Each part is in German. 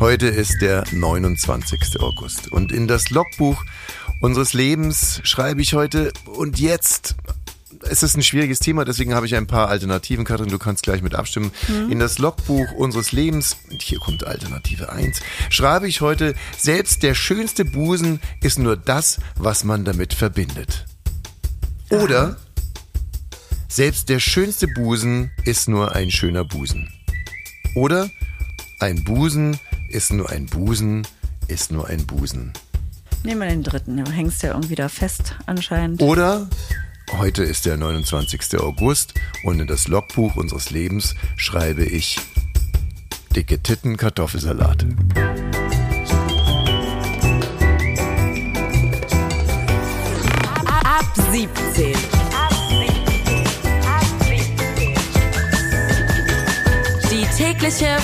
Heute ist der 29. August und in das Logbuch unseres Lebens schreibe ich heute und jetzt es ist ein schwieriges Thema, deswegen habe ich ein paar Alternativen. Katrin, du kannst gleich mit abstimmen. Mhm. In das Logbuch unseres Lebens, und hier kommt Alternative 1, schreibe ich heute, selbst der schönste Busen ist nur das, was man damit verbindet. Oder selbst der schönste Busen ist nur ein schöner Busen. Oder ein Busen ist nur ein Busen, ist nur ein Busen. Nehmen wir den dritten, du hängst ja irgendwie da fest anscheinend. Oder heute ist der 29. August und in das Logbuch unseres Lebens schreibe ich dicke Titten Kartoffelsalate. Ab 17. Die tägliche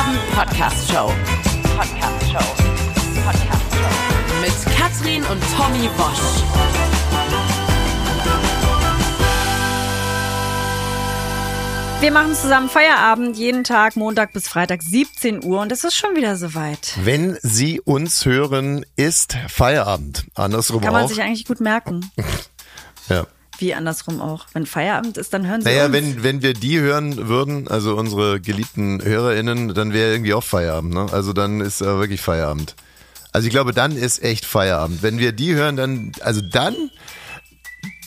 Feierabend-Podcast-Show. Podcast-Show. Podcast-Show. Mit Katrin und Tommy Bosch. Wir machen zusammen Feierabend jeden Tag, Montag bis Freitag, 17 Uhr und es ist schon wieder soweit. Wenn Sie uns hören, ist Feieraband. Andersrum Kann man auch. sich eigentlich gut merken. ja. Wie andersrum auch. Wenn Feierabend ist, dann hören Sie Naja, uns. wenn, wenn wir die hören würden, also unsere geliebten HörerInnen, dann wäre irgendwie auch Feierabend. Ne? Also dann ist äh, wirklich Feierabend. Also ich glaube, dann ist echt Feierabend. Wenn wir die hören, dann, also dann,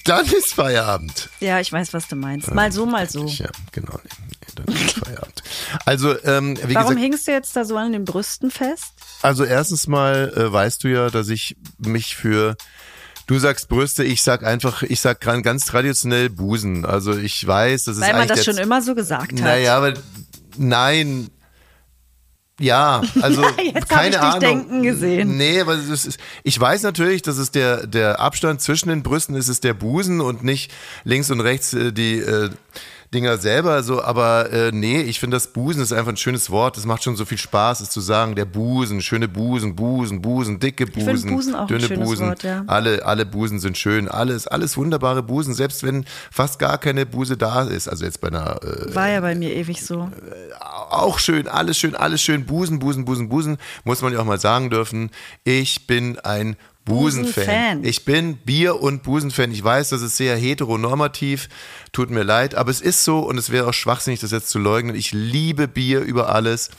dann ist Feierabend. Ja, ich weiß, was du meinst. Mal so, mal so. Ja, genau. Nee, dann ist Feierabend. Also, ähm, wie Warum gesagt, hängst du jetzt da so an den Brüsten fest? also erstens mal äh, weißt du ja, dass ich mich für Du sagst Brüste, ich sag einfach, ich sag ganz traditionell Busen. Also ich weiß, das ist Weil man das schon immer so gesagt hat. Naja, aber nein. Ja, also Jetzt hab keine Ahnung. denken gesehen. Nee, aber ist, ich weiß natürlich, dass es der, der Abstand zwischen den Brüsten ist, ist der Busen und nicht links und rechts äh, die äh, Dinger selber. So, aber äh, nee, ich finde das Busen ist einfach ein schönes Wort. Es macht schon so viel Spaß, es zu sagen. Der Busen, schöne Busen, Busen, Busen, dicke Busen, Busen auch ein dünne schönes Busen. Wort, ja. Alle, alle Busen sind schön. Alles, alles wunderbare Busen, selbst wenn fast gar keine Buse da ist. Also jetzt bei einer äh, War ja bei mir ewig so. auch schön, alles schön, alles schön. Busen, Busen, Busen, Busen. Muss man ja auch mal sagen dürfen. Ich bin ein Busenfan. Busenfan. Ich bin Bier- und Busenfan. Ich weiß, das ist sehr heteronormativ. Tut mir leid, aber es ist so und es wäre auch schwachsinnig, das jetzt zu leugnen. Ich liebe Bier über alles.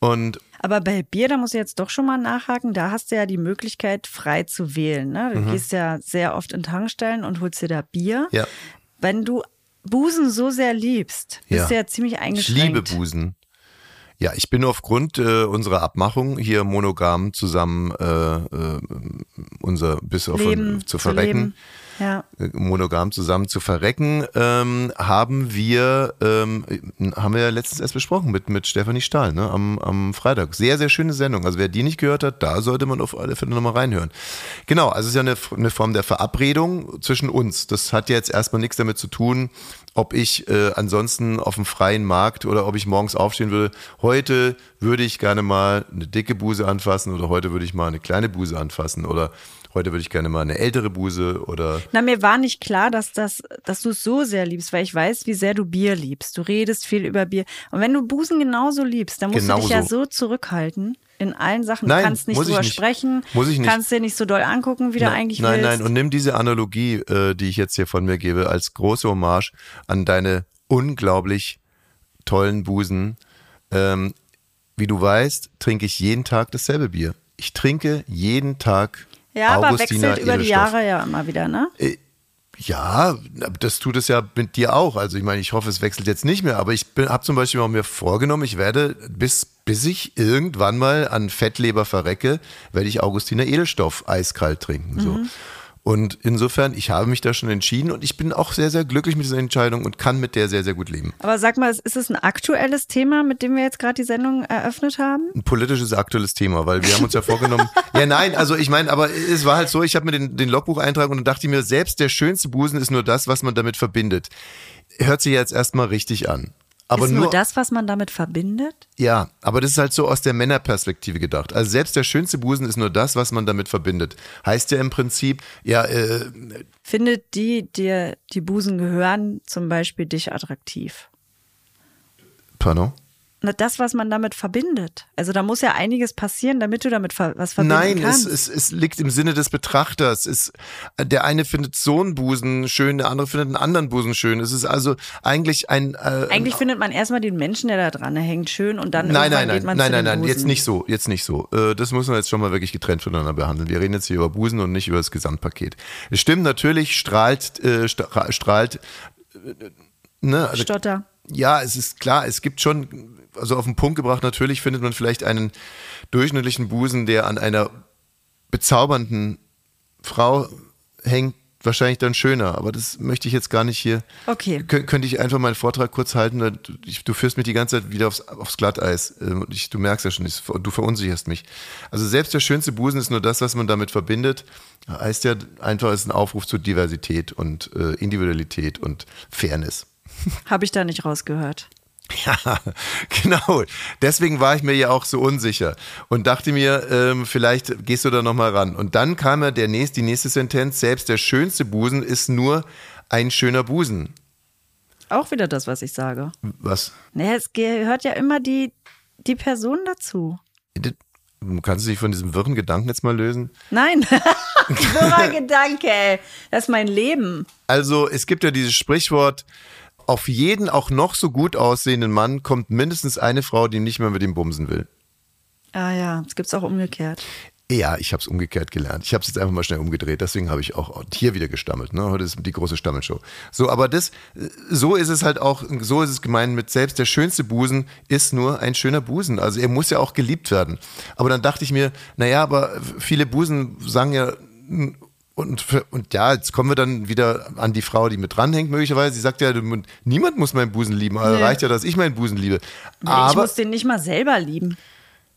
Und Aber bei Bier, da muss ich jetzt doch schon mal nachhaken, da hast du ja die Möglichkeit, frei zu wählen. Ne? Du Mhm. gehst ja sehr oft in Tankstellen und holst dir da Bier. ja, Wenn du Busen so sehr liebst, bist Ja. du ja ziemlich ich eingeschränkt. liebe Busen. Ja, ich bin aufgrund äh, unserer Abmachung hier monogam zusammen äh, äh, unser bis auf Leben zu zu verrecken. leben. Ja. monogam zusammen zu verrecken, ähm, haben wir ähm, haben wir ja letztens erst besprochen mit mit Stefanie Stahl ne, am, am Freitag. Sehr sehr schöne Sendung. Also wer die nicht gehört hat, da sollte man auf alle Fälle nochmal reinhören. Genau, also es ist ja eine, eine Form der Verabredung zwischen uns. Das hat jetzt erstmal nichts damit zu tun, ob ich äh, ansonsten auf dem freien Markt oder ob ich morgens aufstehen würde. Heute würde ich gerne mal eine dicke Buse anfassen oder heute würde ich mal eine kleine Buse anfassen oder heute würde ich gerne mal eine ältere Buse oder Na, mir war nicht klar, dass, das, dass du es so sehr liebst, weil ich weiß, wie sehr du Bier liebst. Du redest viel über Bier. Und wenn du Busen genauso liebst, dann musst du dich ja so zurückhalten in allen Sachen. Nein, du kannst nicht drüber nicht. sprechen, Muss ich nicht. kannst dir nicht so doll angucken, wie du Na- eigentlich nein, willst. nein, und nimm diese Analogie, äh, die ich jetzt hier von mir gebe, als große Hommage an deine unglaublich tollen Busen. Ähm, wie du weißt, trinke ich jeden Tag dasselbe Bier. Ich trinke jeden Tag ja, aber Augustiner wechselt über die. Jahre ja immer wieder, ne? Ja, das tut es ja mit dir auch. Also ich meine, ich hoffe, es wechselt jetzt nicht mehr, aber ich habe zum Beispiel auch mir vorgenommen, ich werde bis, bis ich irgendwann mal an Fettleber verrecke, werde ich Augustiner Edelstoff eiskalt trinken. So. Und insofern, ich habe mich da schon entschieden und ich bin auch sehr, sehr glücklich mit dieser Entscheidung und kann mit der sehr, sehr gut leben. Aber sag mal, ist es ein aktuelles Thema, mit dem wir jetzt gerade die Sendung eröffnet haben? Ein politisches, aktuelles Thema, weil wir haben uns ja vorgenommen. ja, nein, also ich meine, aber es war halt so, ich habe mir den, den Logbucheintrag und dann dachte ich mir, selbst der schönste Busen ist nur das, was man damit verbindet. Hört sich jetzt erstmal richtig an. Aber ist nur, nur das, was man damit verbindet? Ja, aber das ist halt so aus der Männerperspektive gedacht. Also selbst der schönste Busen ist nur das, was man damit verbindet. Heißt ja im Prinzip, ja, äh, Findet die, dir die Busen gehören, zum Beispiel dich attraktiv? pardon? Das, was man damit verbindet. Also da muss ja einiges passieren, damit du damit was verbinden Nein, kannst. Nein, es, es, es liegt im Sinne des Betrachters. Es, der eine findet so einen Busen schön, der andere findet einen anderen Busen schön. Es ist also eigentlich ein... Äh, eigentlich findet man erstmal den Menschen, der da dran hängt, schön und dann nein, nein, nein, geht man nein, zu nein, nein, nein, jetzt nicht so, jetzt nicht so. Äh, das muss man jetzt schon mal wirklich getrennt voneinander behandeln. Wir reden jetzt hier über Busen und nicht über das Gesamtpaket. Es stimmt, natürlich strahlt, äh, strahlt... Äh, ne, also, Stotter. Ja, es ist klar, es gibt schon also auf den Punkt gebracht, natürlich findet man vielleicht einen durchschnittlichen Busen, der an einer bezaubernden Frau hängt, wahrscheinlich dann schöner. Aber das möchte ich jetzt gar nicht hier. Okay. Kön könnte ich einfach meinen Vortrag kurz halten? Du, du führst mich die ganze Zeit wieder aufs, aufs Glatteis. Ähm, ich, du merkst ja schon, du verunsicherst mich. Also selbst der schönste Busen ist nur das, was man damit verbindet. Heißt ja einfach, es ist ein Aufruf zur Diversität und äh, Individualität und Fairness. Habe ich da nicht rausgehört. Ja, genau. Deswegen war ich mir ja auch so unsicher und dachte mir, ähm, vielleicht gehst du da nochmal ran. Und dann kam ja der nächste, die nächste Sentenz, selbst der schönste Busen ist nur ein schöner Busen. Auch wieder das, was ich sage. Was? Naja, es gehört ja immer die, die Person dazu. Kannst du dich von diesem wirren Gedanken jetzt mal lösen? Nein, wirrer Gedanke, ey. Das ist mein Leben. Also, es gibt ja dieses Sprichwort, auf jeden auch noch so gut aussehenden Mann kommt mindestens eine Frau, die nicht mehr mit ihm bumsen will. Ah ja, das gibt es auch umgekehrt. Ja, ich habe es umgekehrt gelernt. Ich habe es jetzt einfach mal schnell umgedreht. Deswegen habe ich auch hier wieder gestammelt. Ne? Heute ist die große Stammelshow. So, aber das, so ist es halt auch, so ist es gemeint mit selbst der schönste Busen ist nur ein schöner Busen. Also er muss ja auch geliebt werden. Aber dann dachte ich mir, naja, aber viele Busen sagen ja und, und ja, jetzt kommen wir dann wieder an die Frau, die mit dranhängt, möglicherweise. Sie sagt ja, niemand muss meinen Busen lieben. Also nee. reicht ja, dass ich meinen Busen liebe. Nee, Aber, ich muss den nicht mal selber lieben.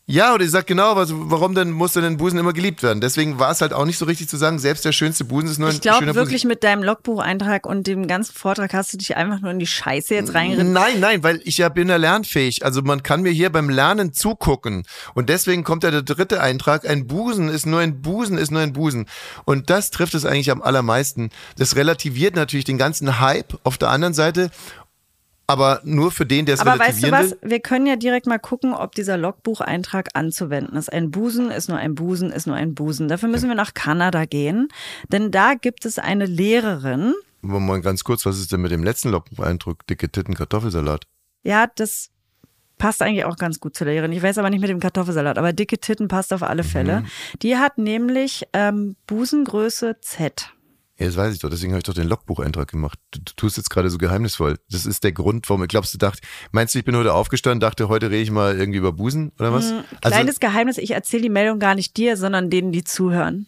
Ja, oder ich sag genau, was, warum denn muss denn ein Busen immer geliebt werden? Deswegen war es halt auch nicht so richtig zu sagen, selbst der schönste Busen ist nur ich ein glaub, schöner Busen. Ich glaube wirklich mit deinem Logbucheintrag und dem ganzen Vortrag hast du dich einfach nur in die Scheiße jetzt reingeritten. Nein, nein, weil ich ja bin ja lernfähig. Also man kann mir hier beim Lernen zugucken. Und deswegen kommt ja der dritte Eintrag, ein Busen ist nur ein Busen ist nur ein Busen. Und das trifft es eigentlich am allermeisten. Das relativiert natürlich den ganzen Hype auf der anderen Seite aber nur für den, der es Aber weißt du was? Wir können ja direkt mal gucken, ob dieser Logbucheintrag anzuwenden ist. Ein Busen ist nur ein Busen, ist nur ein Busen. Dafür müssen wir nach Kanada gehen, denn da gibt es eine Lehrerin. Mal ganz kurz, was ist denn mit dem letzten Logbucheintrag? Dicke Titten, Kartoffelsalat. Ja, das passt eigentlich auch ganz gut zur Lehrerin. Ich weiß aber nicht mit dem Kartoffelsalat, aber dicke Titten passt auf alle Fälle. Mhm. Die hat nämlich ähm, Busengröße Z. Ja, das weiß ich doch, deswegen habe ich doch den Logbucheintrag gemacht. Du, du tust jetzt gerade so geheimnisvoll. Das ist der Grund, warum ich glaubst du dachte, meinst du, ich bin heute aufgestanden, dachte, heute rede ich mal irgendwie über Busen oder was? Mhm, kleines also, Geheimnis, ich erzähle die Meldung gar nicht dir, sondern denen, die zuhören.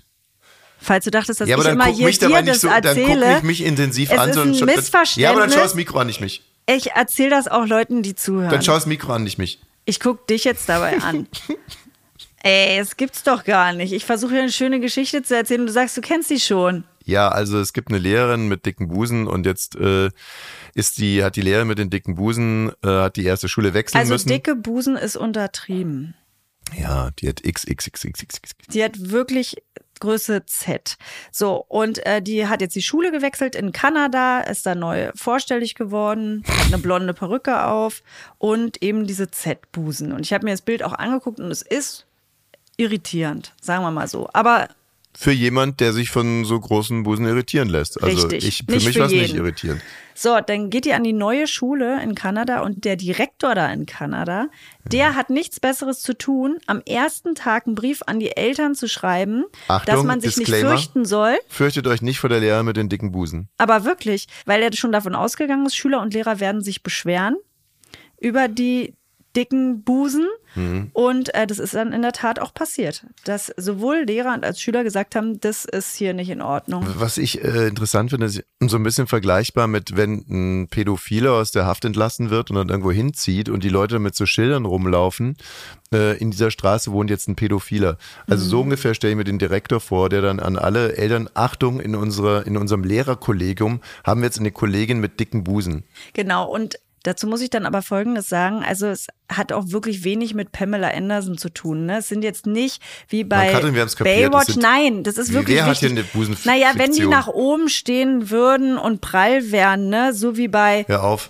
Falls du dachtest, dass ja, ich immer hier dir das so, erzähle. Dann guck mich, mich intensiv es an. Ist ein so, Missverständnis. Ja, aber dann schau das Mikro an, nicht mich. Ich erzähle das auch Leuten, die zuhören. Dann schau das Mikro an, nicht mich. Ich guck dich jetzt dabei an. Ey, es gibt's doch gar nicht. Ich versuche hier eine schöne Geschichte zu erzählen und du sagst, du kennst sie schon. Ja, also es gibt eine Lehrerin mit dicken Busen und jetzt äh, ist die, hat die Lehrerin mit den dicken Busen, äh, hat die erste Schule wechseln also müssen. Also dicke Busen ist untertrieben. Ja, die hat XXXXX. Die hat wirklich Größe Z. So, und äh, die hat jetzt die Schule gewechselt in Kanada, ist da neu vorstellig geworden, hat eine blonde Perücke auf und eben diese Z-Busen. Und ich habe mir das Bild auch angeguckt und es ist irritierend, sagen wir mal so. Aber für jemand, der sich von so großen Busen irritieren lässt. Also Richtig. ich, für nicht mich war es nicht irritierend. So, dann geht ihr an die neue Schule in Kanada und der Direktor da in Kanada, der hat nichts Besseres zu tun, am ersten Tag einen Brief an die Eltern zu schreiben, Achtung, dass man sich Disclaimer, nicht fürchten soll. Fürchtet euch nicht vor der Lehrer mit den dicken Busen. Aber wirklich, weil er schon davon ausgegangen ist, Schüler und Lehrer werden sich beschweren über die dicken Busen. Mhm. Und äh, das ist dann in der Tat auch passiert, dass sowohl Lehrer als Schüler gesagt haben, das ist hier nicht in Ordnung. Was ich äh, interessant finde, ist so ein bisschen vergleichbar mit, wenn ein Pädophiler aus der Haft entlassen wird und dann irgendwo hinzieht und die Leute mit so Schildern rumlaufen. Äh, in dieser Straße wohnt jetzt ein Pädophiler. Also mhm. so ungefähr stelle ich mir den Direktor vor, der dann an alle Eltern, Achtung, in, unserer, in unserem Lehrerkollegium haben wir jetzt eine Kollegin mit dicken Busen. Genau, und Dazu muss ich dann aber Folgendes sagen. Also es hat auch wirklich wenig mit Pamela Anderson zu tun. Ne? Es sind jetzt nicht wie bei Katrin, das Baywatch. sind- Nein, das ist wirklich wer hat wichtig. hier eine Busenf- naja, wenn die nach oben stehen würden und prall wären, ne, so wie bei.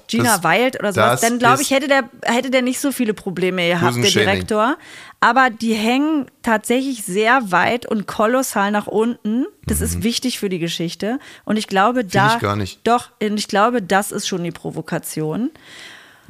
Gina Das- Wild oder sowas, das dann glaube ich, hätte der, hätte der nicht so viele Probleme gehabt, der. Direktor. Aber die hängen tatsächlich sehr weit und kolossal nach unten. Das ist wichtig für die Geschichte. Und ich glaube, da. Mhm. ich gar nicht. Doch, und ich glaube, das ist schon die Provokation.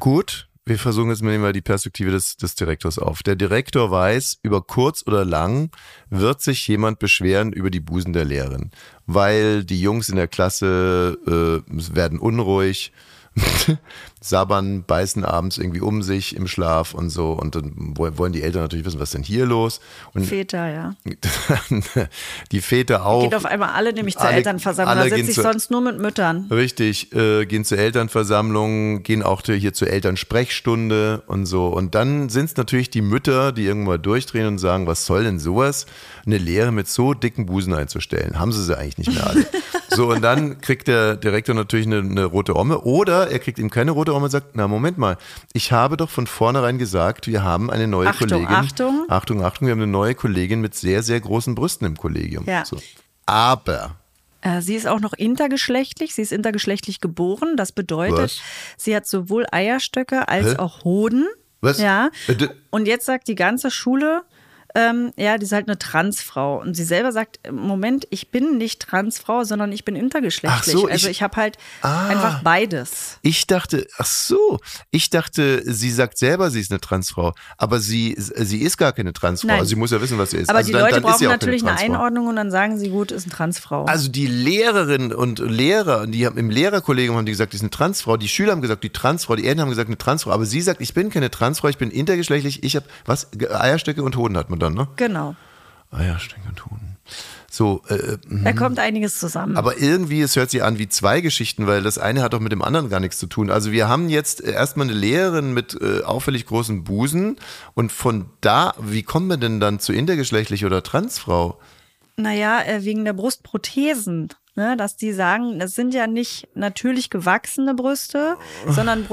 Gut, wir versuchen jetzt mal die Perspektive des, des Direktors auf. Der Direktor weiß, über kurz oder lang wird sich jemand beschweren über die Busen der Lehrerin, weil die Jungs in der Klasse äh, werden unruhig, sabbern, beißen abends irgendwie um sich im Schlaf und so und dann wo- wollen die Eltern natürlich wissen, was ist denn hier los? Und Väter, ja. die Väter auch. Geht auf einmal alle nämlich zur Alle- Elternversammlung. alle Da sitze ich zur- sonst nur mit Müttern. Richtig, äh, gehen zur Elternversammlung, gehen auch hier zur Elternsprechstunde und so. Und dann sind es natürlich die Mütter, die irgendwann durchdrehen und sagen, was soll denn sowas, eine Lehre mit so dicken Busen einzustellen? Haben sie sie eigentlich nicht mehr alle. so, und dann kriegt der Direktor natürlich eine, eine rote Omme oder er kriegt ihm keine rote Omme und sagt, na Moment mal, ich habe doch von vornherein gesagt, wir haben eine neue Achtung, Kollegin. Achtung. Achtung, Achtung, wir haben eine neue Kollegin mit sehr, sehr großen Brüsten im Kollegium. Ja. So. Aber Äh, Sie ist auch noch intergeschlechtlich. Sie ist intergeschlechtlich geboren. Das bedeutet, Was? sie hat sowohl Eierstöcke als Hä? auch Hoden. Was? Ja. Äh, Und jetzt sagt die ganze Schule, ähm, ja, die ist halt eine Transfrau. Und sie selber sagt, Moment, ich bin nicht Transfrau, sondern ich bin intergeschlechtlich. So, also ich- ich habe halt Ah. einfach beides. Ich dachte, ach so, ich dachte, sie sagt selber, sie ist eine Transfrau, aber sie, sie ist gar keine Transfrau. Nein. Sie muss ja wissen, was sie ist. Aber also die dann, Leute dann brauchen natürlich eine. Einordnung und dann sagen sie, gut, ist eine Transfrau. Also die Lehrerinnen und Lehrer, die haben im Lehrerkollegium haben die gesagt, die ist eine Transfrau. Die Schüler haben gesagt, die Transfrau. Die Eltern haben gesagt, eine Transfrau. Aber sie sagt, ich bin keine Transfrau, ich bin intergeschlechtlich. Ich habe was Eierstöcke und Hoden hat man dann, ne? genau. Eierstöcke und Hoden. So, äh, Da kommt einiges zusammen. Aber irgendwie, es hört sich an wie zwei Geschichten, weil das eine hat doch mit dem anderen gar nichts zu tun. Also wir haben jetzt erstmal eine Lehrerin mit äh, auffällig großen Busen und von da, wie kommen wir denn dann zu intergeschlechtlich oder Transfrau? Naja, äh, wegen der Brustprothesen. Ne, dass die sagen, das sind ja nicht natürlich gewachsene Brüste, sondern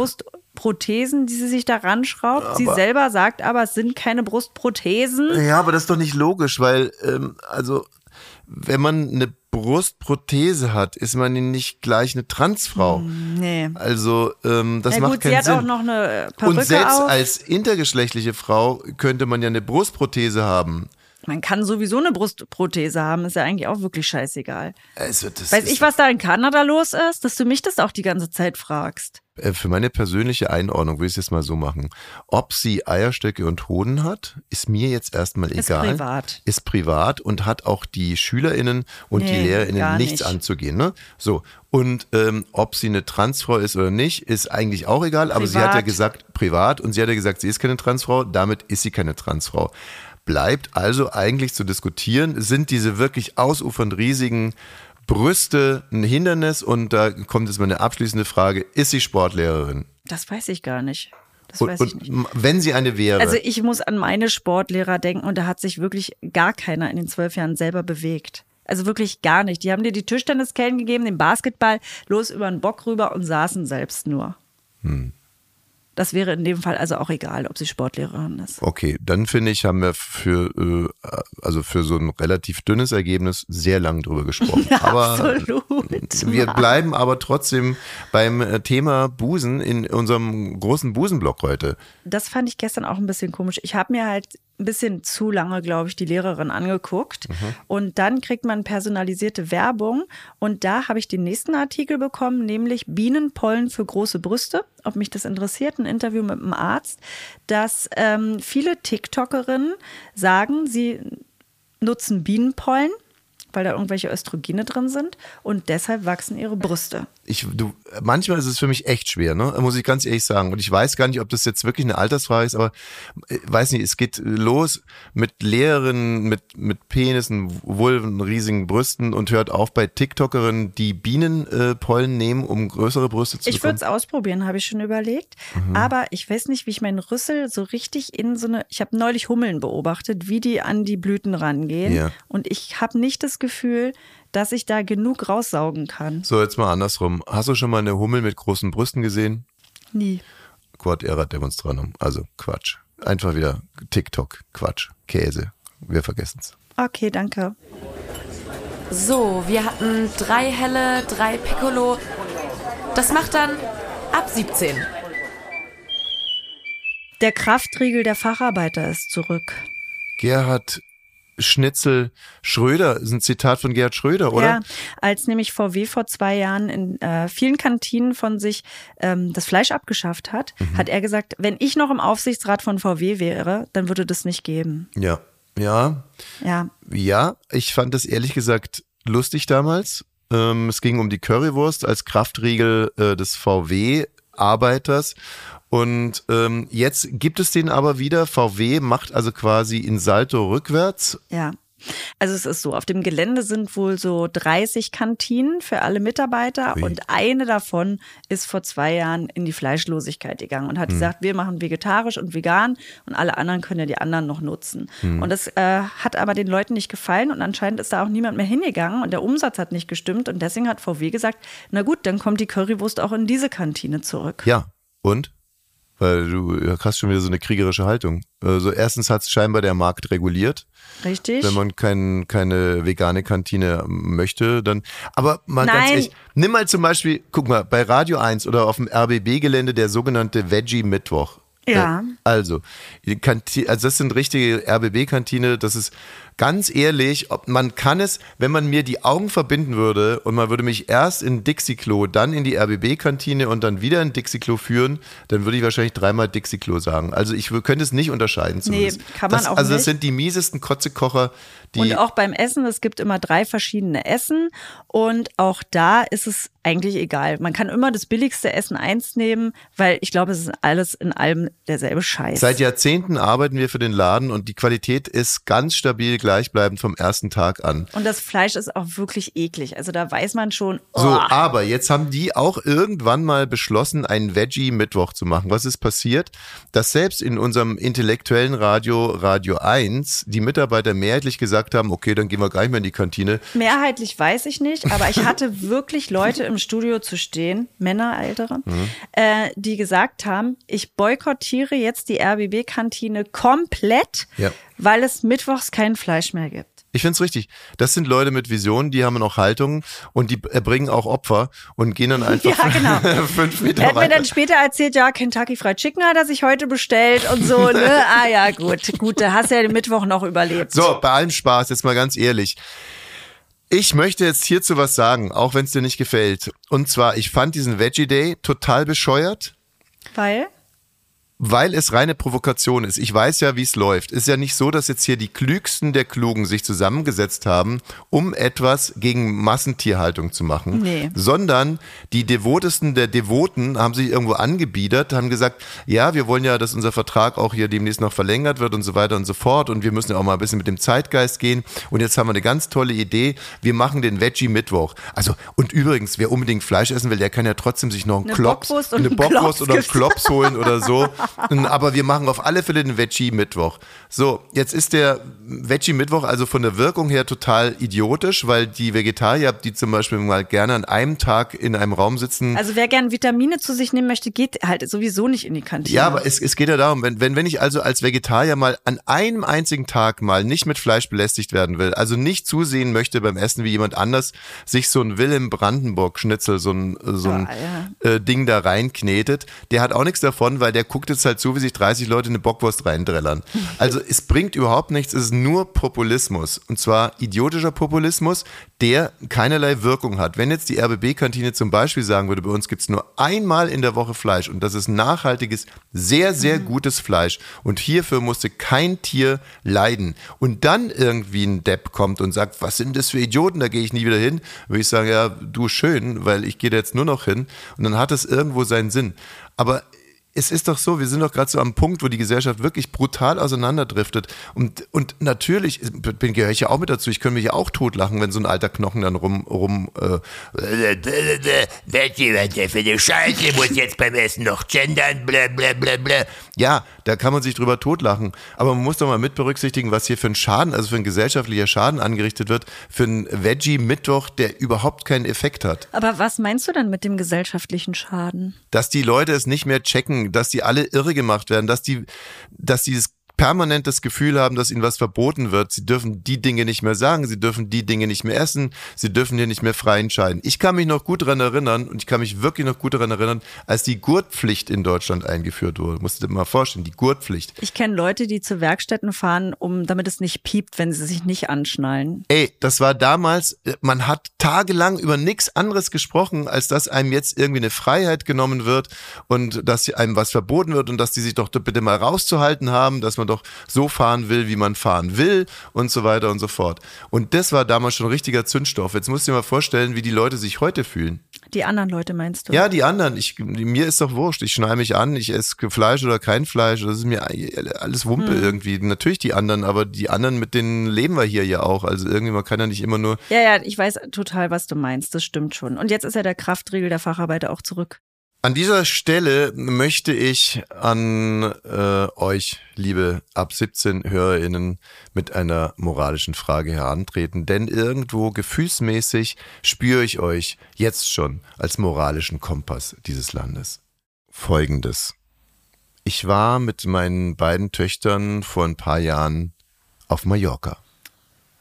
Brustprothesen, die sie sich da ranschraubt. sie selber sagt aber, es sind keine Brustprothesen. Ja, aber das ist doch nicht logisch, weil, ähm, also, wenn man eine Brustprothese hat, ist man nicht gleich eine Transfrau. Nee. Also, ähm, das Ja macht gut, keinen sie hat Sinn. auch noch eine Perücke und selbst auf. als intergeschlechtliche Frau könnte man ja eine Brustprothese haben. Man kann sowieso eine Brustprothese haben, ist ja eigentlich auch wirklich scheißegal. Also, das Weiß ist, ich, was da in Kanada los ist, dass du mich das auch die ganze Zeit fragst. Äh, Für meine persönliche Einordnung will ich es jetzt mal so machen. Ob sie Eierstöcke und Hoden hat, ist mir jetzt erstmal Ist egal. privat. Ist privat und hat auch die SchülerInnen und die Nee, LehrerInnen gar nichts nicht. anzugehen. Ne? So. Und ähm, ob sie eine Transfrau ist oder nicht, ist eigentlich auch egal. Aber sie hat ja Privat. gesagt, privat und sie hat ja gesagt, sie ist keine Transfrau, damit ist sie keine Transfrau. Bleibt also eigentlich zu diskutieren, sind diese wirklich ausufernd riesigen Brüste ein Hindernis? Und da kommt jetzt meine abschließende Frage, ist sie Sportlehrerin? Das weiß ich gar nicht. Das Und, weiß ich nicht. wenn sie eine wäre, Also ich muss an meine Sportlehrer denken und da hat sich wirklich gar keiner in den zwölf Jahren selber bewegt. Also wirklich gar nicht. Die haben dir die Tischtenniskellen gegeben, den Basketball, los über den Bock rüber und saßen selbst nur. Hm. Das wäre in dem Fall also auch egal, ob sie Sportlehrerin ist. okay, dann finde ich, haben wir für, äh, also für so ein relativ dünnes Ergebnis sehr lang drüber gesprochen. aber Absolut. wir bleiben aber trotzdem beim äh, Thema Busen in unserem großen Busenblock heute. Das fand ich gestern auch ein bisschen komisch. Ich habe mir halt ein bisschen zu lange, glaube ich, die Lehrerin angeguckt. Und dann kriegt man personalisierte Werbung. Und da habe ich den nächsten Artikel bekommen, nämlich Bienenpollen für große Brüste. Ob mich das interessiert, ein Interview mit einem Arzt, dass ähm, viele TikTokerinnen sagen, sie nutzen Bienenpollen, weil da irgendwelche Östrogene drin sind. Und deshalb wachsen ihre Brüste. Ich, du, manchmal ist es für mich echt schwer, ne? muss ich ganz ehrlich sagen. Und ich weiß gar nicht, ob das jetzt wirklich eine Altersfrage ist, aber äh, weiß nicht, es geht los mit Lehrerinnen, mit, mit Penissen, Vulven, riesigen Brüsten und hört auf bei TikTokerinnen, die Bienenpollen äh, nehmen, um größere Brüste zu Ich würde bekommen. es ausprobieren, habe ich schon überlegt. Mhm. Aber ich weiß nicht, wie ich meinen Rüssel so richtig in so eine. Ich habe neulich Hummeln beobachtet, wie die an die Blüten rangehen. Ja. Und ich habe nicht das Gefühl, dass ich da genug raussaugen kann. So, jetzt mal andersrum. Hast du schon mal eine Hummel mit großen Brüsten gesehen? Nie. Quod erat demonstrandum. Also Quatsch. Einfach wieder TikTok, Quatsch, Käse. Wir vergessen's. Okay, danke. So, wir hatten drei helle, drei Piccolo. Das macht dann ab 17. Der Kraftriegel der Facharbeiter ist zurück. Gerhard Schnitzel Schröder, ist ein Zitat von Gerhard Schröder, oder? Ja, als nämlich VW vor zwei Jahren in äh, vielen Kantinen von sich ähm, das Fleisch abgeschafft hat, Mhm. hat er gesagt, wenn ich noch im Aufsichtsrat von VW wäre, dann würde das nicht geben. Ja. Ja, Ja, Ja, ich fand das ehrlich gesagt lustig damals. Ähm, es ging um die Currywurst als Kraftriegel äh, des VW-Arbeiters. Und ähm, jetzt gibt es den aber wieder. VW macht also quasi in Salto rückwärts. ja. Also es ist so, auf dem Gelände sind wohl so 30 Kantinen für alle Mitarbeiter Ui. und eine davon ist vor zwei Jahren in die Fleischlosigkeit gegangen und hat Hm. gesagt, wir machen vegetarisch und vegan und alle anderen können ja die anderen noch nutzen. Hm. Und das äh, hat aber den Leuten nicht gefallen und anscheinend ist da auch niemand mehr hingegangen und der Umsatz hat nicht gestimmt und deswegen hat VW gesagt, na gut, dann kommt die Currywurst auch in diese Kantine zurück. Ja, und? Weil du hast schon wieder so eine kriegerische Haltung. Also erstens hat es scheinbar der Markt reguliert. Richtig? Wenn man kein, keine vegane Kantine möchte, dann. Aber mal ganz Nein. ehrlich, nimm mal zum Beispiel, guck mal, bei Radio 1 oder auf dem RBB-Gelände der sogenannte Veggie Mittwoch. Ja. Äh, Also, Kanti also das sind richtige RBB-Kantine, das ist ganz ehrlich, ob man kann es, wenn man mir die Augen verbinden würde und man würde mich erst in Dixie-Klo, dann in die RBB-Kantine und dann wieder in Dixie-Klo führen, dann würde ich wahrscheinlich dreimal Dixie-Klo sagen. Also ich könnte es nicht unterscheiden zumindest. kann man das, auch Also das nicht. sind die miesesten Kotzekocher, die Und auch beim Essen, es gibt immer drei verschiedene Essen und auch da ist es eigentlich egal. Man kann immer das billigste Essen eins nehmen, weil ich glaube, es ist alles in allem derselbe Scheiß. Seit Jahrzehnten arbeiten wir für den Laden und die Qualität ist ganz stabil gleichbleibend vom ersten Tag an. und das Fleisch ist auch wirklich eklig. Also da weiß man schon, oh, So, aber jetzt haben die auch irgendwann mal beschlossen, einen Veggie-Mittwoch zu machen. Was ist passiert? Dass selbst in unserem intellektuellen Radio, Radio 1, die Mitarbeiter mehrheitlich gesagt haben, okay, dann gehen wir gar nicht mehr in die Kantine. mehrheitlich weiß ich nicht, aber ich hatte wirklich Leute im Studio zu stehen, Männer, ältere, Mhm. äh, die gesagt haben, ich boykottiere jetzt die RBB-Kantine komplett, Ja. Weil es mittwochs kein Fleisch mehr gibt. Ich find's richtig. Das sind Leute mit Visionen, die haben noch Haltung und die erbringen auch Opfer und gehen dann einfach Ja, genau. fünf Meter Er hat mir weiter. dann später erzählt, ja, Kentucky Fried Chicken hat er sich heute bestellt und so, ne? Ah ja, gut, gut, da hast du ja den Mittwoch noch überlebt. So, bei allem Spaß, jetzt mal ganz ehrlich. Ich möchte jetzt hierzu was sagen, auch wenn es dir nicht gefällt. Und zwar, ich fand diesen Veggie Day total bescheuert, Weil? Weil es reine Provokation ist. Ich weiß ja, wie es läuft. Ist ja nicht so, dass jetzt hier die Klügsten der Klugen sich zusammengesetzt haben, um etwas gegen Massentierhaltung zu machen, Nee. sondern die Devotesten der Devoten haben sich irgendwo angebiedert, haben gesagt, ja, wir wollen ja, dass unser Vertrag auch hier demnächst noch verlängert wird und so weiter und so fort und wir müssen ja auch mal ein bisschen mit dem Zeitgeist gehen und jetzt haben wir eine ganz tolle Idee, wir machen den Veggie Mittwoch. Also und übrigens, wer unbedingt Fleisch essen will, der kann ja trotzdem sich noch einen Eine Klops, Bockwurst eine Bockwurst oder einen. Klops holen oder so. Aber wir machen auf alle Fälle den Veggie-Mittwoch. So, jetzt ist der Veggie-Mittwoch also von der Wirkung her total idiotisch, weil die Vegetarier, die zum Beispiel mal gerne an einem Tag in einem Raum sitzen, Also wer gern Vitamine zu sich nehmen möchte, geht halt sowieso nicht in die Kantine. ja, aber es, es geht ja darum, wenn, wenn, wenn ich also als Vegetarier mal an einem einzigen Tag mal nicht mit Fleisch belästigt werden will, also nicht zusehen möchte beim Essen, wie jemand anders sich so ein Wilhelm Brandenburg Schnitzel, so ein, so ein Ja, äh, Ding da reinknetet, der hat auch nichts davon, weil der guckt jetzt halt zu, wie sich 30 Leute eine Bockwurst reindrellern. Also es bringt überhaupt nichts, es ist nur Populismus. Und zwar idiotischer Populismus, der keinerlei Wirkung hat. Wenn jetzt die RBB-Kantine zum Beispiel sagen würde, bei uns gibt's nur einmal in der Woche Fleisch und das ist nachhaltiges, sehr, sehr gutes Fleisch und hierfür musste kein Tier leiden und dann irgendwie ein Depp kommt und sagt, was sind das für Idioten, da gehe ich nie wieder hin, würde ich sagen, ja, du schön, weil ich gehe da jetzt nur noch hin und dann hat es irgendwo seinen Sinn. Aber es ist doch so, wir sind doch gerade so am Punkt, wo die Gesellschaft wirklich brutal auseinanderdriftet. Und, und natürlich bin, gehöre ich ja auch mit dazu. Ich könnte mich ja auch totlachen, wenn so ein alter Knochen dann rum, rum äh, Was jemand der für eine Scheiße muss jetzt beim Essen noch gendern, bla bla bla bla. ja, da kann man sich drüber totlachen. Aber man muss doch mal mit berücksichtigen, was hier für ein Schaden, also für ein gesellschaftlicher Schaden angerichtet wird, für einen Veggie-Mittwoch, der überhaupt keinen Effekt hat. Aber was meinst du dann mit dem gesellschaftlichen Schaden? dass die Leute es nicht mehr checken, dass die alle irre gemacht werden, dass die, dass die das permanent das Gefühl haben, dass ihnen was verboten wird. Sie dürfen die Dinge nicht mehr sagen, sie dürfen die Dinge nicht mehr essen, sie dürfen hier nicht mehr frei entscheiden. Ich kann mich noch gut daran erinnern und ich kann mich wirklich noch gut daran erinnern, als die Gurtpflicht in Deutschland eingeführt wurde. Musst du dir mal vorstellen, die Gurtpflicht. Ich kenne Leute, die zu Werkstätten fahren, um damit es nicht piept, wenn sie sich nicht anschnallen. Ey, das war damals, man hat tagelang über nichts anderes gesprochen, als dass einem jetzt irgendwie eine Freiheit genommen wird und dass einem was verboten wird und dass die sich doch bitte mal rauszuhalten haben, dass man doch so fahren will, wie man fahren will und so weiter und so fort. Und das war damals schon richtiger Zündstoff. Jetzt musst du dir mal vorstellen, wie die Leute sich heute fühlen. Die anderen Leute meinst du? Ja, die anderen. Ich, mir ist doch wurscht. Ich schneide mich an, ich esse Fleisch oder kein Fleisch. Das ist mir alles Wumpe irgendwie. Natürlich die anderen, aber die anderen, mit denen leben wir hier ja auch. Also irgendwie, man kann ja nicht immer nur. Ja, ja, ich weiß total, was du meinst. Das stimmt schon. Und jetzt ist ja der Kraftriegel der Facharbeiter auch zurück. An dieser Stelle möchte ich an äh, euch, liebe ab 17 Hörerinnen, mit einer moralischen Frage herantreten, denn irgendwo gefühlsmäßig spüre ich euch jetzt schon als moralischen Kompass dieses Landes. Folgendes. Ich war mit meinen beiden Töchtern vor ein paar Jahren auf Mallorca.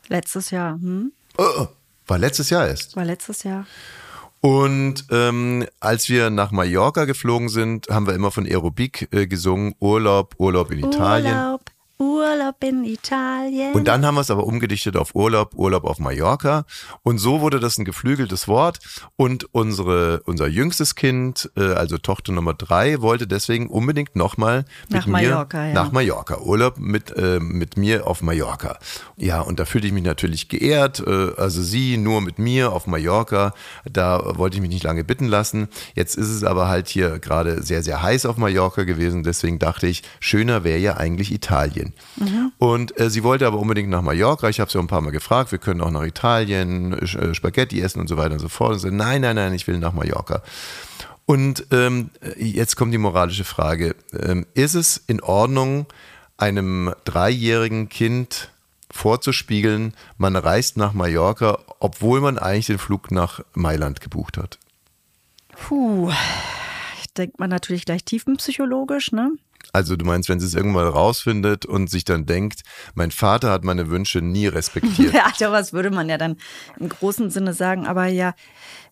Letztes Jahr, hm? Oh, war letztes Jahr erst. War letztes Jahr. Und ähm, als wir nach Mallorca geflogen sind, haben wir immer von Aerobik äh, gesungen, Urlaub, Urlaub in Italien. Urlaub, Urlaub in Italien. Und dann haben wir es aber umgedichtet auf Urlaub, Urlaub auf Mallorca. Und so wurde das ein geflügeltes Wort. Und unsere, unser jüngstes Kind, äh, also Tochter Nummer drei, wollte deswegen unbedingt nochmal Nach mir Mallorca, ja. nach Mallorca. Urlaub mit, äh, mit mir auf Mallorca. Ja, und da fühlte ich mich natürlich geehrt. Äh, also sie nur mit mir auf Mallorca. Da wollte ich mich nicht lange bitten lassen. Jetzt ist es aber halt hier gerade sehr, sehr heiß auf Mallorca gewesen. Deswegen dachte ich, schöner wäre ja eigentlich Italien. Und äh, sie wollte aber unbedingt nach Mallorca. Ich habe sie auch ein paar Mal gefragt, wir können auch nach Italien, äh, Spaghetti essen und so weiter und so fort. Und sie, nein, nein, nein, ich will nach Mallorca. Und ähm, jetzt kommt die moralische Frage. Ähm, ist es in Ordnung, einem dreijährigen Kind vorzuspiegeln, man reist nach Mallorca, obwohl man eigentlich den Flug nach Mailand gebucht hat? Puh. Denkt man natürlich gleich tiefenpsychologisch, ne? Also du meinst, wenn sie es irgendwann rausfindet und sich dann denkt, mein Vater hat meine Wünsche nie respektiert. Ja, was würde man ja dann im großen Sinne sagen. Aber ja,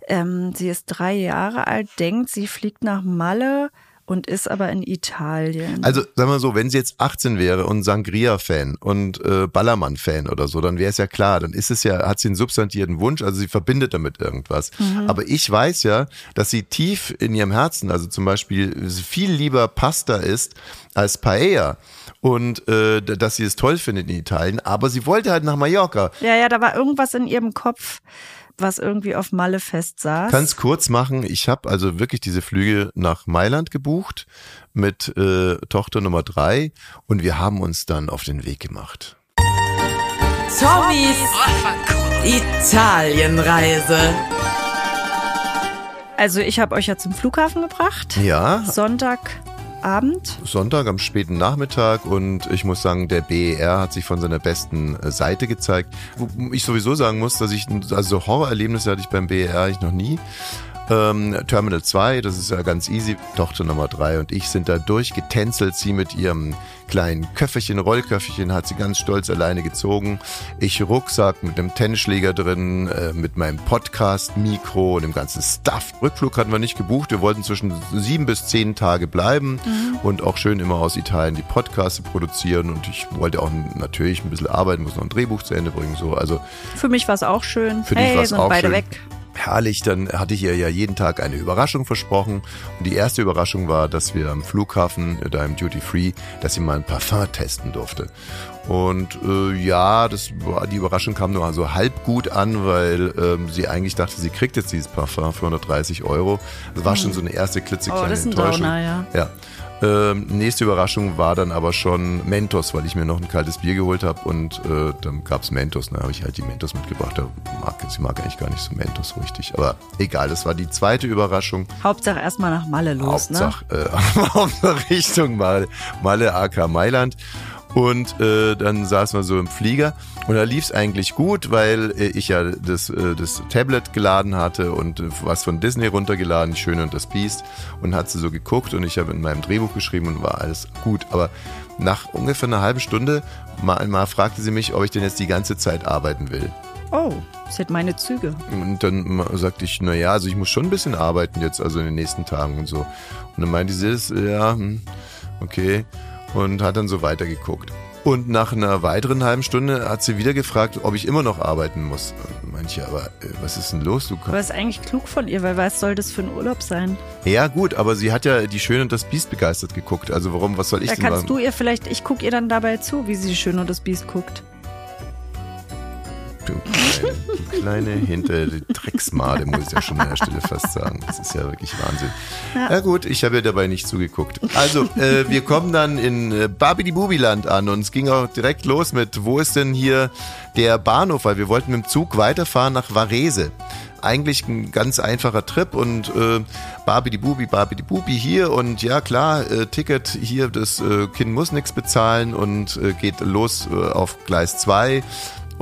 ähm, sie ist drei Jahre alt, denkt, sie fliegt nach Malle und ist aber in Italien. Also sagen wir so, wenn sie jetzt 18 wäre und Sangria-Fan und äh, Ballermann-Fan oder so, dann wäre es ja klar, dann ist es ja, hat sie einen substantiellen Wunsch, also sie verbindet damit irgendwas. Aber ich weiß ja, dass sie tief in ihrem Herzen, also zum Beispiel viel lieber Pasta isst als Paella und äh, dass sie es toll findet in Italien, aber sie wollte halt nach Mallorca. ja, ja, da war irgendwas in ihrem Kopf, was irgendwie auf Malle festsaß. Kannst kurz machen, ich habe also wirklich diese Flüge nach Mailand gebucht mit äh, Tochter Nummer drei und wir haben uns dann auf den Weg gemacht. Tommys Italienreise. Also ich habe euch ja zum Flughafen gebracht. Ja, Sonntagabend. Sonntag am späten Nachmittag und ich muss sagen, der BER hat sich von seiner besten Seite gezeigt. Wo ich sowieso sagen muss, dass ich, also Horrorerlebnisse hatte ich beim BER eigentlich noch nie. Ähm, Terminal 2, das ist ja ganz easy. Tochter Nummer 3 und ich sind da durchgetänzelt. Sie mit ihrem kleinen Köfferchen, Rollköfferchen hat sie ganz stolz alleine gezogen. Ich Rucksack mit einem Tennisschläger drin, äh, mit meinem Podcast-Mikro und dem ganzen Stuff. Rückflug hatten wir nicht gebucht. Wir wollten zwischen sieben bis zehn Tage bleiben und auch schön immer aus Italien die Podcasts produzieren. Und ich wollte auch natürlich ein bisschen arbeiten, muss noch ein Drehbuch zu Ende bringen. So. Also Für mich war es auch schön. Für dich hey, war's sind auch beide schön. weg. Herrlich, dann hatte ich ihr ja jeden Tag eine Überraschung versprochen. Und die erste Überraschung war, dass wir am Flughafen, äh, da im Duty Free, dass sie mal ein Parfum testen durfte. Und äh, ja, das war, die Überraschung kam nur so halb gut an, weil ähm, sie eigentlich dachte, sie kriegt jetzt dieses Parfum für 130 Euro. Das war schon so eine erste klitzekleine Oh, das ist ein Enttäuschung. Downer, ja. Ja. Ähm, nächste Überraschung war dann aber schon Mentos, weil ich mir noch ein kaltes Bier geholt habe und äh, dann gab's Mentos. Dann habe ich halt die Mentos mitgebracht. Da mag, sie mag eigentlich gar nicht so Mentos richtig. Aber egal, das war die zweite Überraschung. Hauptsache erstmal nach Malle los, ne? Hauptsache, äh, Hauptsache Richtung Malle, Malle AK Mailand. Und äh, dann saßen wir so im Flieger und da lief es eigentlich gut, weil äh, ich ja das, äh, das Tablet geladen hatte und äh, was von Disney runtergeladen, die Schöne und das Biest und hat sie so geguckt und ich habe in meinem Drehbuch geschrieben und war alles gut. Aber nach ungefähr einer halben Stunde mal, mal fragte sie mich, ob ich denn jetzt die ganze Zeit arbeiten will. Oh, sie hat meine Züge. Und dann sagte ich, na ja, also ich muss schon ein bisschen arbeiten jetzt, also in den nächsten Tagen und so. Und dann meinte sie das, ja, hm, okay. Und hat dann so weitergeguckt. Und nach einer weiteren halben Stunde hat sie wieder gefragt, ob ich immer noch arbeiten muss. Manche, aber äh, was ist denn los? Du Aber ist eigentlich klug von ihr, weil was soll das für ein Urlaub sein? Ja, gut, aber sie hat ja die Schöne und das Biest begeistert geguckt. Also warum, was soll ich Da denn kannst machen? du ihr vielleicht, ich gucke ihr dann dabei zu, wie sie die Schöne und das Biest guckt. Du kleine, du kleine hinter die Drecksmade, muss ich ja schon an der Stelle fast sagen. Das ist ja wirklich Wahnsinn. Ja, gut, ich habe ja dabei nicht zugeguckt. Also, äh, wir kommen dann in äh, Babidi-Bubiland an und es ging auch direkt los mit, wo ist denn hier der Bahnhof? Weil wir wollten mit dem Zug weiterfahren nach Varese. Eigentlich ein ganz einfacher Trip und äh, Barbidi Bubi, Barbidi Bubi hier und ja klar, äh, Ticket hier, das äh, Kind muss nichts bezahlen und äh, geht los äh, auf Gleis 2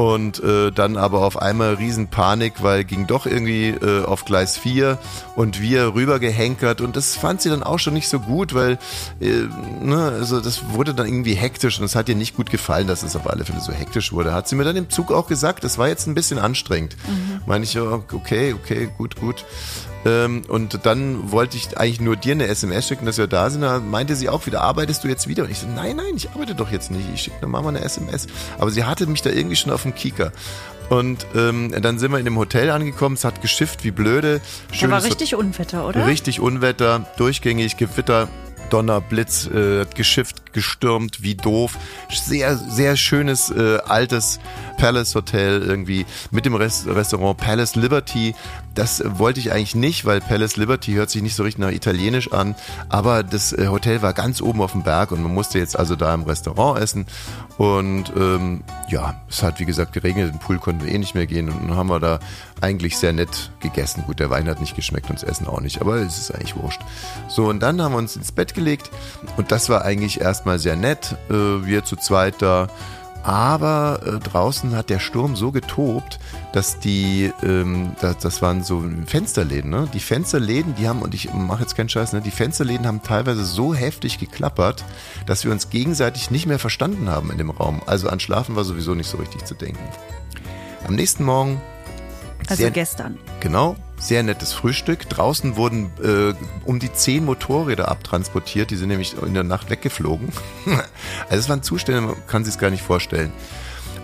und äh, dann aber auf einmal Riesenpanik, weil ging doch irgendwie äh, auf Gleis 4 und wir rübergehenkert und das fand sie dann auch schon nicht so gut, weil äh, ne, also das wurde dann irgendwie hektisch und es hat ihr nicht gut gefallen, dass es auf alle Fälle so hektisch wurde. Hat sie mir dann im Zug auch gesagt, das war jetzt ein bisschen anstrengend. Mhm. Meine ich, ja, okay, okay, gut, gut. Ähm, und dann wollte ich eigentlich nur dir eine SMS schicken, dass wir da sind. Da meinte sie auch wieder, arbeitest du jetzt wieder? Und ich so, nein, nein, ich arbeite doch jetzt nicht. Ich schicke nur Mama eine SMS. Aber sie hatte mich da irgendwie schon auf dem Kieker. Und ähm, dann sind wir in dem Hotel angekommen. Es hat geschifft wie blöde. Da war richtig Unwetter, oder? Richtig Unwetter, durchgängig Gewitter. Donner, Blitz, äh, geschifft, gestürmt, wie doof. Sehr, sehr schönes äh, altes Palace Hotel irgendwie mit dem Rest Restaurant Palace Liberty. Das wollte ich eigentlich nicht, weil Palace Liberty hört sich nicht so richtig nach Italienisch an. Aber das äh, Hotel war ganz oben auf dem Berg und man musste jetzt also da im Restaurant essen. Und ähm, ja, es hat wie gesagt geregnet, den Pool konnten wir eh nicht mehr gehen und dann haben wir da eigentlich sehr nett gegessen. Gut, der Wein hat nicht geschmeckt und das Essen auch nicht, aber es ist eigentlich wurscht. So, und dann haben wir uns ins Bett gelegt und das war eigentlich erstmal sehr nett. Äh, wir zu zweit da. Aber äh, draußen hat der Sturm so getobt, dass die, ähm, das, das waren so Fensterläden, ne? Die Fensterläden, die haben, und ich mache jetzt keinen Scheiß, ne? Die Fensterläden haben teilweise so heftig geklappert, dass wir uns gegenseitig nicht mehr verstanden haben in dem Raum. Also an Schlafen war sowieso nicht so richtig zu denken. Am nächsten Morgen also sehr, gestern. Genau, sehr nettes Frühstück. Draußen wurden äh, um die zehn Motorräder abtransportiert. Die sind nämlich in der Nacht weggeflogen. also es waren Zustände, man kann sich es gar nicht vorstellen.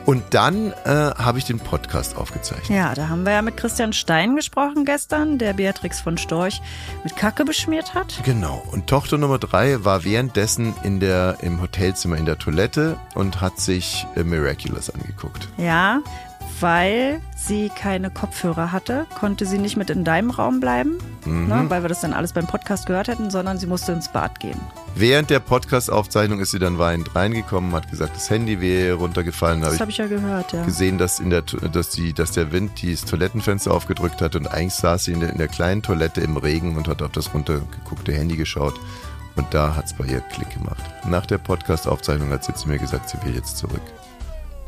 Und dann äh, habe ich den Podcast aufgezeichnet. Ja, da haben wir ja mit Christian Stein gesprochen gestern, der Beatrix von Storch mit Kacke beschmiert hat. Genau. Und Tochter Nummer drei war währenddessen in der, im Hotelzimmer in der Toilette und hat sich äh, Miraculous angeguckt. Ja, weil sie keine Kopfhörer hatte, konnte sie nicht mit in deinem Raum bleiben, mhm. ne, weil wir das dann alles beim Podcast gehört hätten, sondern sie musste ins Bad gehen. Während der Podcast-Aufzeichnung ist sie dann weinend reingekommen, hat gesagt, das Handy wäre runtergefallen. Das habe hab ich ja gehört, ja. Gesehen, dass, in der, dass, die, dass der Wind das Toilettenfenster aufgedrückt hat und eigentlich saß sie in der, in der kleinen Toilette im Regen und hat auf das runtergeguckte Handy geschaut. Und da hat es bei ihr Klick gemacht. Nach der Podcast-Aufzeichnung hat sie zu mir gesagt, sie will jetzt zurück.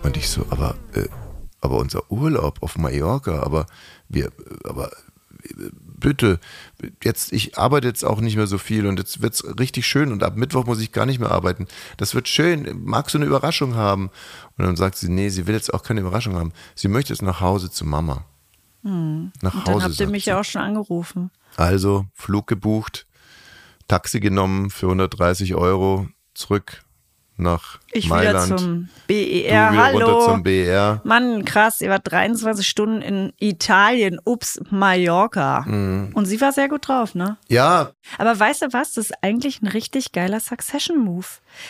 Und ich so, aber äh, aber unser Urlaub auf Mallorca, aber wir, aber bitte, jetzt, ich arbeite jetzt auch nicht mehr so viel und jetzt wird's richtig schön und ab Mittwoch muss ich gar nicht mehr arbeiten. Das wird schön. Magst du eine Überraschung haben? Und dann sagt sie, nee, sie will jetzt auch keine Überraschung haben. Sie möchte jetzt nach Hause zu Mama. Hm. Nach und Hause. Dann habt ihr mich ja auch schon angerufen. Also, Flug gebucht, Taxi genommen für 130 Euro, zurück nach ich Mailand. wieder zum BER. Du wieder Hallo. runter zum BER. Mann, krass, ihr wart 23 Stunden in Italien. Ups, Mallorca. Mhm. Und sie war sehr gut drauf, ne? Ja. Aber weißt du was? Das ist eigentlich ein richtig geiler Succession-Move.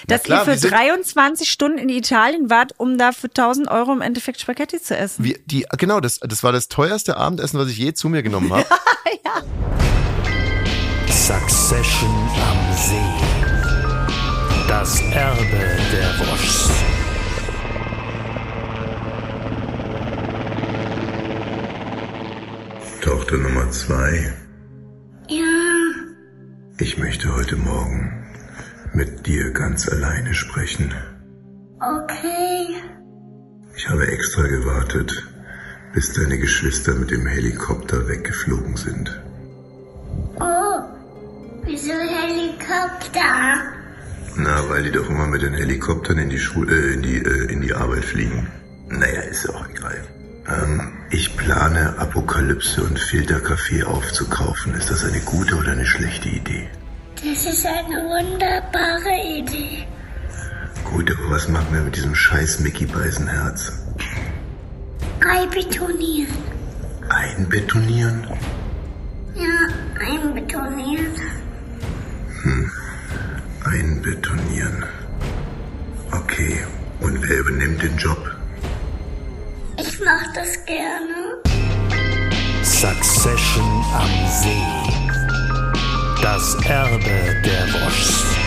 Dass klar, ihr für 23 Stunden in Italien wart, um da für 1000 Euro im Endeffekt Spaghetti zu essen. Wie, die, genau, das, das war das teuerste Abendessen, was ich je zu mir genommen habe. ja. Succession am See. Das Erbe der Wurst. Tochter Nummer zwei. Ja. Ich möchte heute Morgen mit dir ganz alleine sprechen. Okay. Ich habe extra gewartet, bis deine Geschwister mit dem Helikopter weggeflogen sind. Oh, wieso Helikopter? Na, weil die doch immer mit den Helikoptern in die Schule, äh, in die, äh, in die Arbeit fliegen. Naja, ist ja auch egal. Ähm, ich plane, Apokalypse und Filterkaffee aufzukaufen. Ist das eine gute oder eine schlechte Idee? Das ist eine wunderbare Idee. Gut, aber was machen wir mit diesem scheiß Mickey Beisenherz? Einbetonieren. Einbetonieren? Ja, einbetonieren. Einbetonieren. Okay, und wer übernimmt den Job? Ich mach das gerne. Succession am See. Das Erbe der Woschs.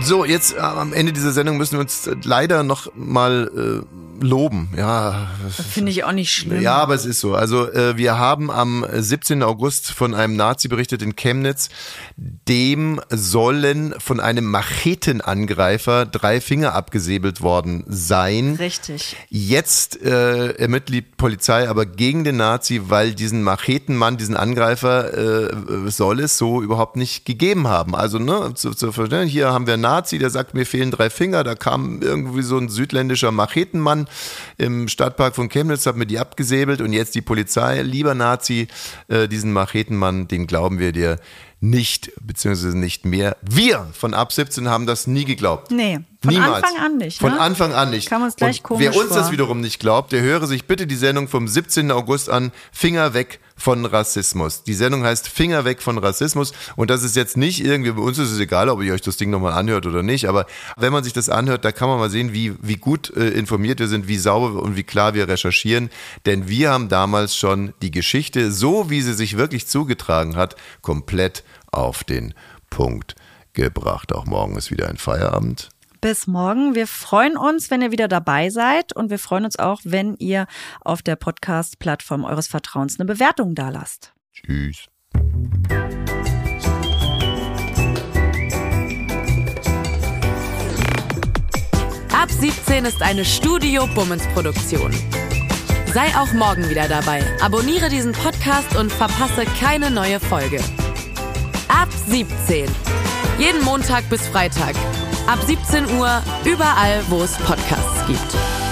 So, jetzt äh, am Ende dieser Sendung müssen wir uns äh, leider noch mal äh, loben. Ja, Finde ich auch nicht schlimm. Ja, aber es ist so. Also äh, wir haben am 17. August von einem Nazi berichtet in Chemnitz. Dem sollen von einem Machetenangreifer drei Finger abgesäbelt worden sein. Richtig. Jetzt äh, ermittelt die Polizei aber gegen den Nazi, weil diesen Machetenmann, diesen Angreifer, äh, soll es so überhaupt nicht gegeben haben. Also, ne, zu, zu verstehen, hier haben wir einen Nazi, der sagt, mir fehlen drei Finger. Da kam irgendwie so ein südländischer Machetenmann im Stadtpark von Chemnitz, hat mir die abgesäbelt und jetzt die Polizei. Lieber Nazi, äh, diesen Machetenmann, den glauben wir dir nicht, beziehungsweise nicht mehr. Wir von ab 17 haben das nie geglaubt. Nee, von Niemals. Anfang an nicht. Von ne? Anfang an nicht. Kam uns gleich Und komisch Wer uns das vor. wiederum nicht glaubt, der höre sich bitte die Sendung vom 17. August an. Finger weg von Rassismus. Die Sendung heißt Finger weg von Rassismus. Und das ist jetzt nicht irgendwie, bei uns ist es egal, ob ihr euch das Ding nochmal anhört oder nicht. Aber wenn man sich das anhört, da kann man mal sehen, wie, wie gut äh, informiert wir sind, wie sauber und wie klar wir recherchieren. Denn wir haben damals schon die Geschichte, so wie sie sich wirklich zugetragen hat, komplett auf den Punkt gebracht. Auch morgen ist wieder ein Feierabend. Bis morgen. Wir freuen uns, wenn ihr wieder dabei seid und wir freuen uns auch, wenn ihr auf der Podcast-Plattform eures Vertrauens eine Bewertung dalasst. Tschüss. Ab 17 ist eine Studio Bummens Produktion. Sei auch morgen wieder dabei. Abonniere diesen Podcast und verpasse keine neue Folge. Ab 17. Jeden Montag bis Freitag. Ab 17 Uhr überall, wo es Podcasts gibt.